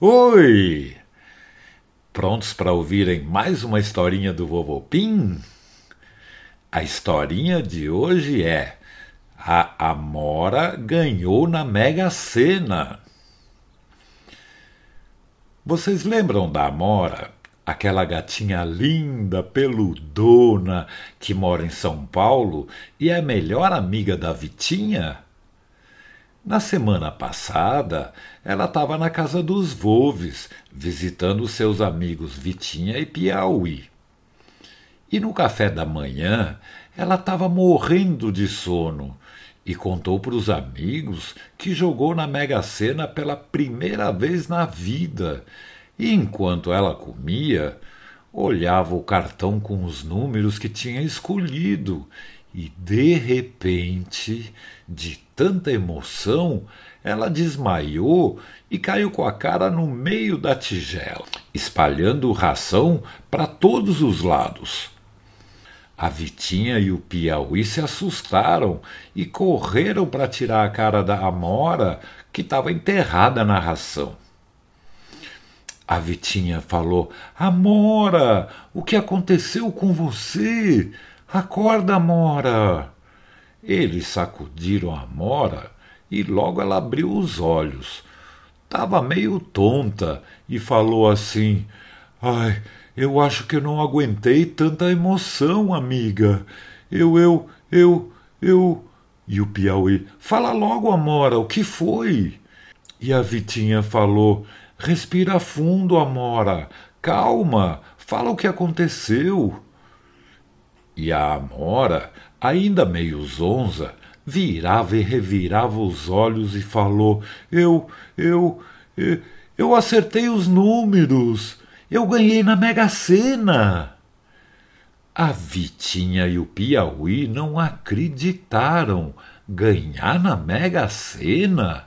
Oi! Prontos para ouvirem mais uma historinha do Vovô Pim? A historinha de hoje é A Amora ganhou na Mega Sena. Vocês lembram da Amora? Aquela gatinha linda, peludona, que mora em São Paulo e é a melhor amiga da Vitinha? Na semana passada, ela estava na casa dos Volves, visitando seus amigos Vitinha e Piauí. E no café da manhã, ela estava morrendo de sono e contou para os amigos que jogou na Mega Sena pela primeira vez na vida. E enquanto ela comia, olhava o cartão com os números que tinha escolhido e de repente, de tanta emoção, ela desmaiou e caiu com a cara no meio da tigela, espalhando ração para todos os lados. A Vitinha e o Piauí se assustaram e correram para tirar a cara da Amora, que estava enterrada na ração. A Vitinha falou: Amora, o que aconteceu com você? Acorda, Mora! Eles sacudiram a Mora e logo ela abriu os olhos. Tava meio tonta e falou assim: Ai, eu acho que eu não aguentei tanta emoção, amiga. Eu, eu, eu, eu. E o Piauí: Fala logo, Amora, o que foi? E a Vitinha falou: Respira fundo, Amora. Calma, fala o que aconteceu. E a Amora, ainda meio zonza, virava e revirava os olhos e falou: Eu, eu, eu, eu acertei os números. Eu ganhei na Mega Sena. A Vitinha e o Piauí não acreditaram. Ganhar na Mega Sena?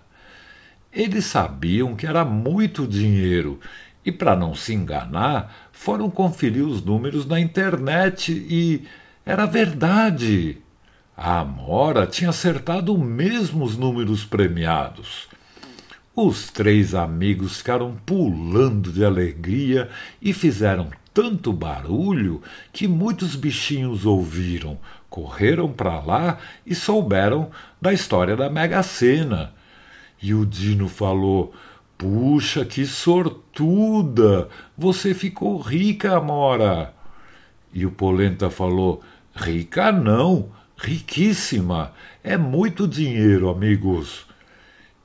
Eles sabiam que era muito dinheiro e, para não se enganar, foram conferir os números na internet e era verdade. A Amora tinha acertado mesmo os números premiados. Os três amigos ficaram pulando de alegria e fizeram tanto barulho que muitos bichinhos ouviram, correram para lá e souberam da história da Mega Sena. E o Dino falou: Puxa, que sortuda! Você ficou rica, Amora. E o Polenta falou: Rica não, riquíssima. É muito dinheiro, amigos.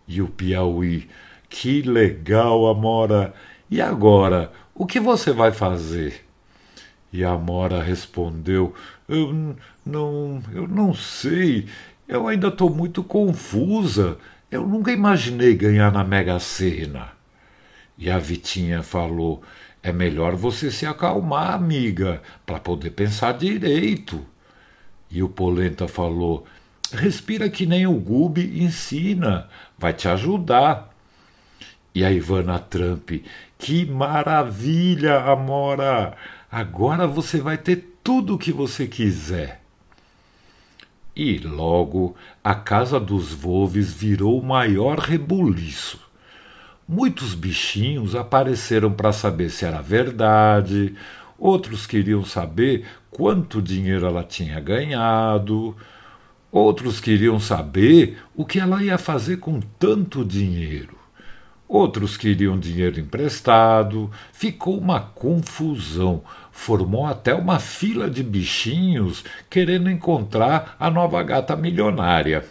E o Piauí: Que legal, Amora. E agora, o que você vai fazer? E a Amora respondeu: Eu não, eu não sei. Eu ainda estou muito confusa. Eu nunca imaginei ganhar na Mega Sena. E a Vitinha falou: é melhor você se acalmar, amiga, para poder pensar direito. E o Polenta falou: respira que nem o Gube ensina, vai te ajudar. E a Ivana Trump: que maravilha, Amora! Agora você vai ter tudo o que você quiser. E logo a casa dos Volves virou o maior rebuliço. Muitos bichinhos apareceram para saber se era verdade, outros queriam saber quanto dinheiro ela tinha ganhado, outros queriam saber o que ela ia fazer com tanto dinheiro. Outros queriam dinheiro emprestado, ficou uma confusão, formou até uma fila de bichinhos querendo encontrar a nova gata milionária.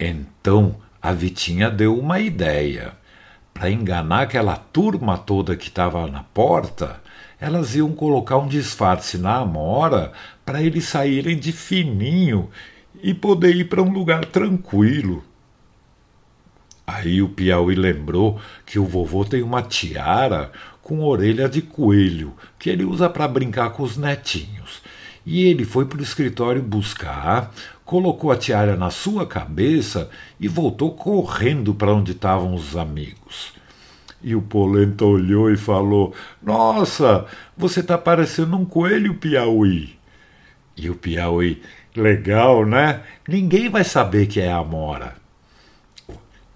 Então a Vitinha deu uma ideia. Para enganar aquela turma toda que estava na porta, elas iam colocar um disfarce na Amora para eles saírem de fininho e poder ir para um lugar tranquilo. Aí o Piauí lembrou que o vovô tem uma tiara com orelha de coelho que ele usa para brincar com os netinhos. E ele foi para o escritório buscar, colocou a tiara na sua cabeça e voltou correndo para onde estavam os amigos. E o Polenta olhou e falou: Nossa, você está parecendo um coelho, Piauí. E o Piauí: Legal, né? Ninguém vai saber que é a Amora.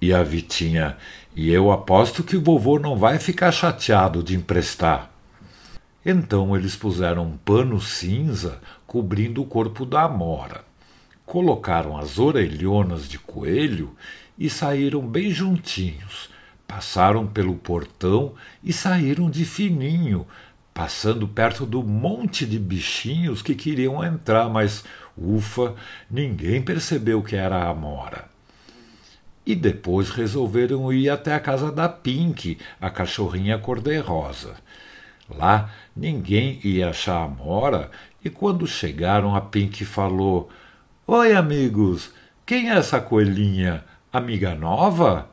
E a Vitinha: E eu aposto que o vovô não vai ficar chateado de emprestar. Então eles puseram um pano cinza cobrindo o corpo da Amora. Colocaram as orelhonas de coelho e saíram bem juntinhos. Passaram pelo portão e saíram de fininho, passando perto do monte de bichinhos que queriam entrar, mas ufa, ninguém percebeu que era a Amora. E depois resolveram ir até a casa da Pink, a cachorrinha cor-de-rosa. Lá ninguém ia achar a Amora, e quando chegaram, a Pink falou: Oi, amigos, quem é essa coelhinha? Amiga nova?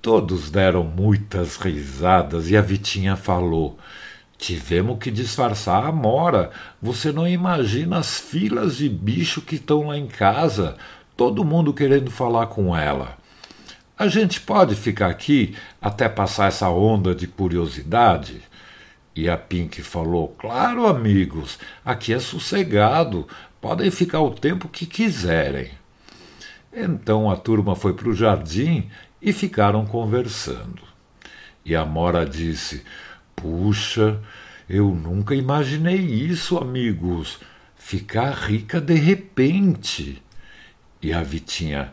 Todos deram muitas risadas e a Vitinha falou: Tivemos que disfarçar a Amora. Você não imagina as filas de bicho que estão lá em casa todo mundo querendo falar com ela. A gente pode ficar aqui até passar essa onda de curiosidade? E a Pink falou: Claro, amigos, aqui é sossegado, podem ficar o tempo que quiserem. Então a turma foi para o jardim e ficaram conversando. E a Mora disse: Puxa, eu nunca imaginei isso, amigos. Ficar rica de repente. E a Vitinha: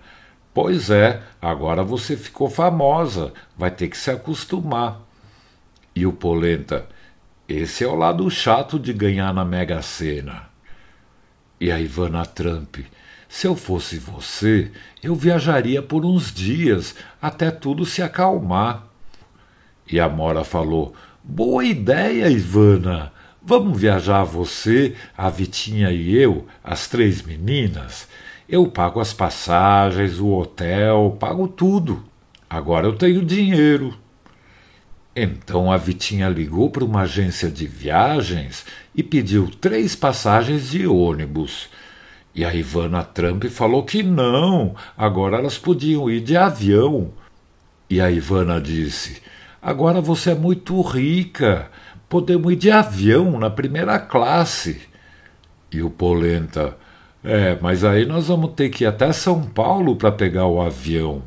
Pois é, agora você ficou famosa, vai ter que se acostumar. E o Polenta: Esse é o lado chato de ganhar na Mega Sena. E a Ivana Trump: Se eu fosse você, eu viajaria por uns dias até tudo se acalmar. E a Mora falou: Boa ideia, Ivana. Vamos viajar você, a Vitinha e eu, as três meninas. Eu pago as passagens, o hotel, pago tudo. Agora eu tenho dinheiro. Então a Vitinha ligou para uma agência de viagens e pediu três passagens de ônibus. E a Ivana Trump falou que não, agora elas podiam ir de avião. E a Ivana disse: Agora você é muito rica, podemos ir de avião na primeira classe. E o Polenta: é, mas aí nós vamos ter que ir até São Paulo para pegar o avião.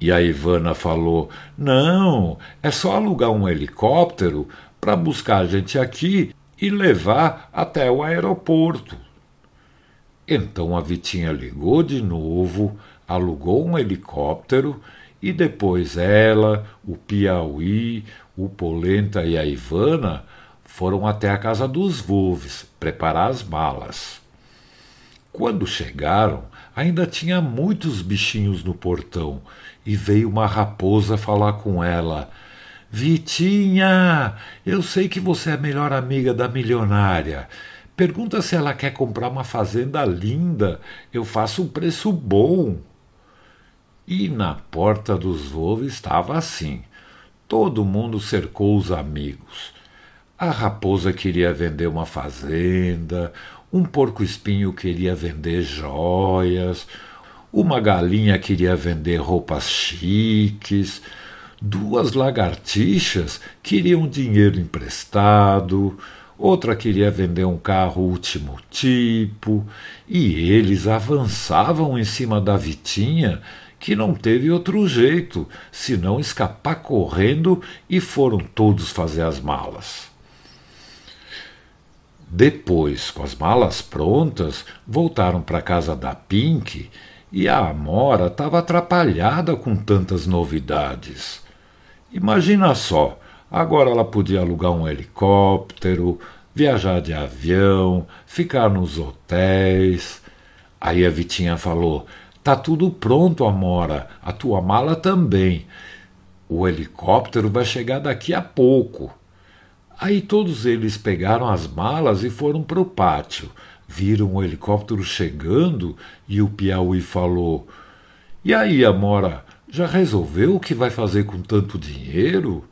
E a Ivana falou: Não, é só alugar um helicóptero para buscar a gente aqui e levar até o aeroporto. Então a Vitinha ligou de novo, alugou um helicóptero e depois ela, o Piauí, o Polenta e a Ivana foram até a casa dos Volves preparar as malas. Quando chegaram, ainda tinha muitos bichinhos no portão e veio uma raposa falar com ela. Vitinha, eu sei que você é a melhor amiga da milionária. Pergunta se ela quer comprar uma fazenda linda. Eu faço um preço bom. E na porta dos voos estava assim. Todo mundo cercou os amigos. A raposa queria vender uma fazenda, um porco-espinho queria vender joias, uma galinha queria vender roupas chiques, duas lagartixas queriam dinheiro emprestado, outra queria vender um carro último tipo, e eles avançavam em cima da Vitinha, que não teve outro jeito senão escapar correndo e foram todos fazer as malas. Depois, com as malas prontas, voltaram para a casa da Pink e a Amora estava atrapalhada com tantas novidades. Imagina só, agora ela podia alugar um helicóptero, viajar de avião, ficar nos hotéis. Aí a Vitinha falou: Tá tudo pronto, Amora, a tua mala também. O helicóptero vai chegar daqui a pouco. Aí todos eles pegaram as malas e foram para o pátio. Viram o helicóptero chegando e o Piauí falou: E aí, Amora, já resolveu o que vai fazer com tanto dinheiro?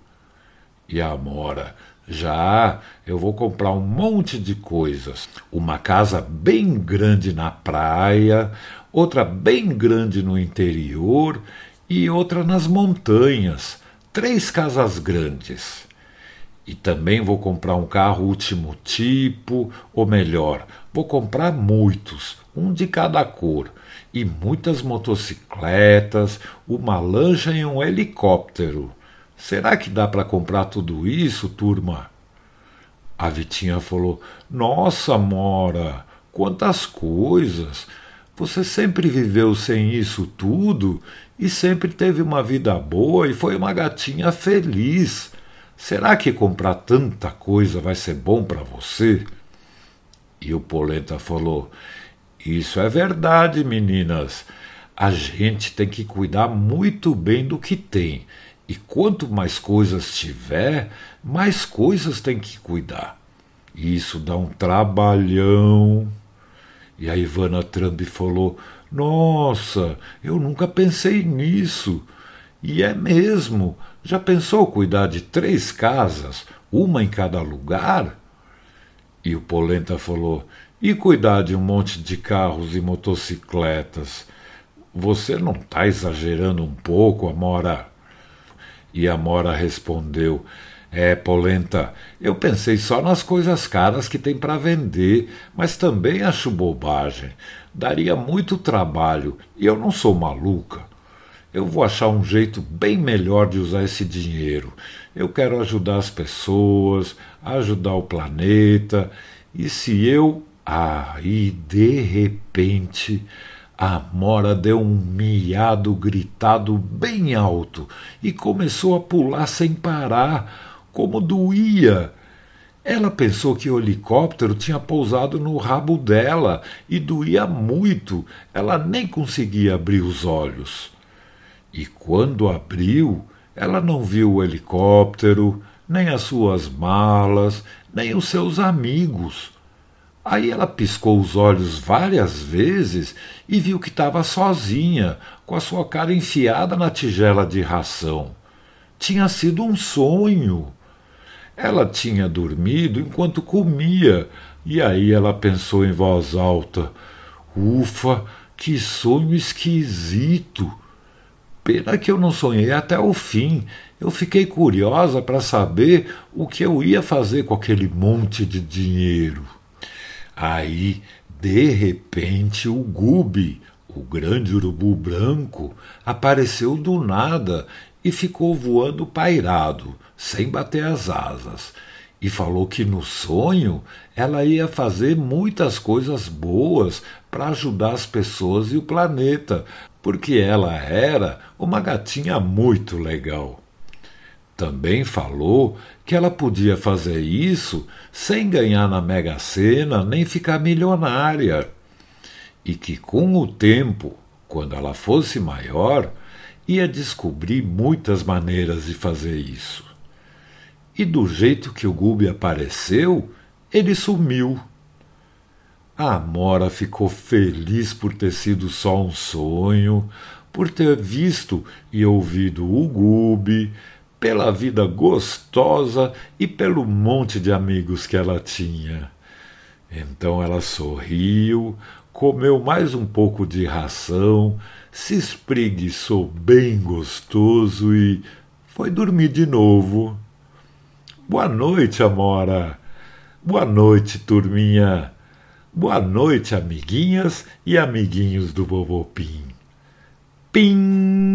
E a Amora: Já, eu vou comprar um monte de coisas. Uma casa bem grande na praia, outra bem grande no interior e outra nas montanhas. Três casas grandes. E também vou comprar um carro último tipo, ou melhor, vou comprar muitos, um de cada cor, e muitas motocicletas, uma lancha e um helicóptero. Será que dá para comprar tudo isso, turma? A Vitinha falou: Nossa, Mora, quantas coisas! Você sempre viveu sem isso tudo e sempre teve uma vida boa e foi uma gatinha feliz. Será que comprar tanta coisa vai ser bom para você? E o Polenta falou: Isso é verdade, meninas. A gente tem que cuidar muito bem do que tem. E quanto mais coisas tiver, mais coisas tem que cuidar. Isso dá um trabalhão. E a Ivana Trump falou: Nossa, eu nunca pensei nisso. E é mesmo. Já pensou cuidar de três casas, uma em cada lugar? E o Polenta falou: E cuidar de um monte de carros e motocicletas? Você não está exagerando um pouco, Amora? E a Mora respondeu: É, Polenta, eu pensei só nas coisas caras que tem para vender, mas também acho bobagem. Daria muito trabalho e eu não sou maluca. Eu vou achar um jeito bem melhor de usar esse dinheiro. Eu quero ajudar as pessoas, ajudar o planeta. E se eu. Ah, de repente, a Mora deu um miado gritado bem alto e começou a pular sem parar, como doía. Ela pensou que o helicóptero tinha pousado no rabo dela e doía muito. Ela nem conseguia abrir os olhos. E quando abriu, ela não viu o helicóptero, nem as suas malas, nem os seus amigos. Aí ela piscou os olhos várias vezes e viu que estava sozinha, com a sua cara enfiada na tigela de ração. Tinha sido um sonho. Ela tinha dormido enquanto comia, e aí ela pensou em voz alta: Ufa, que sonho esquisito! Pena que eu não sonhei até o fim. Eu fiquei curiosa para saber o que eu ia fazer com aquele monte de dinheiro. Aí, de repente, o Gubi, o grande urubu branco, apareceu do nada e ficou voando pairado, sem bater as asas, e falou que no sonho ela ia fazer muitas coisas boas para ajudar as pessoas e o planeta, porque ela era uma gatinha muito legal. Também falou que ela podia fazer isso sem ganhar na Mega Sena nem ficar milionária. E que com o tempo, quando ela fosse maior, ia descobrir muitas maneiras de fazer isso. E do jeito que o Gubi apareceu, ele sumiu. A Amora ficou feliz por ter sido só um sonho, por ter visto e ouvido o Gubi, pela vida gostosa e pelo monte de amigos que ela tinha. Então ela sorriu, comeu mais um pouco de ração, se espreguiçou bem gostoso e foi dormir de novo. Boa noite, Amora. Boa noite, turminha. Boa noite, amiguinhas e amiguinhos do Vovô Pim. Pim!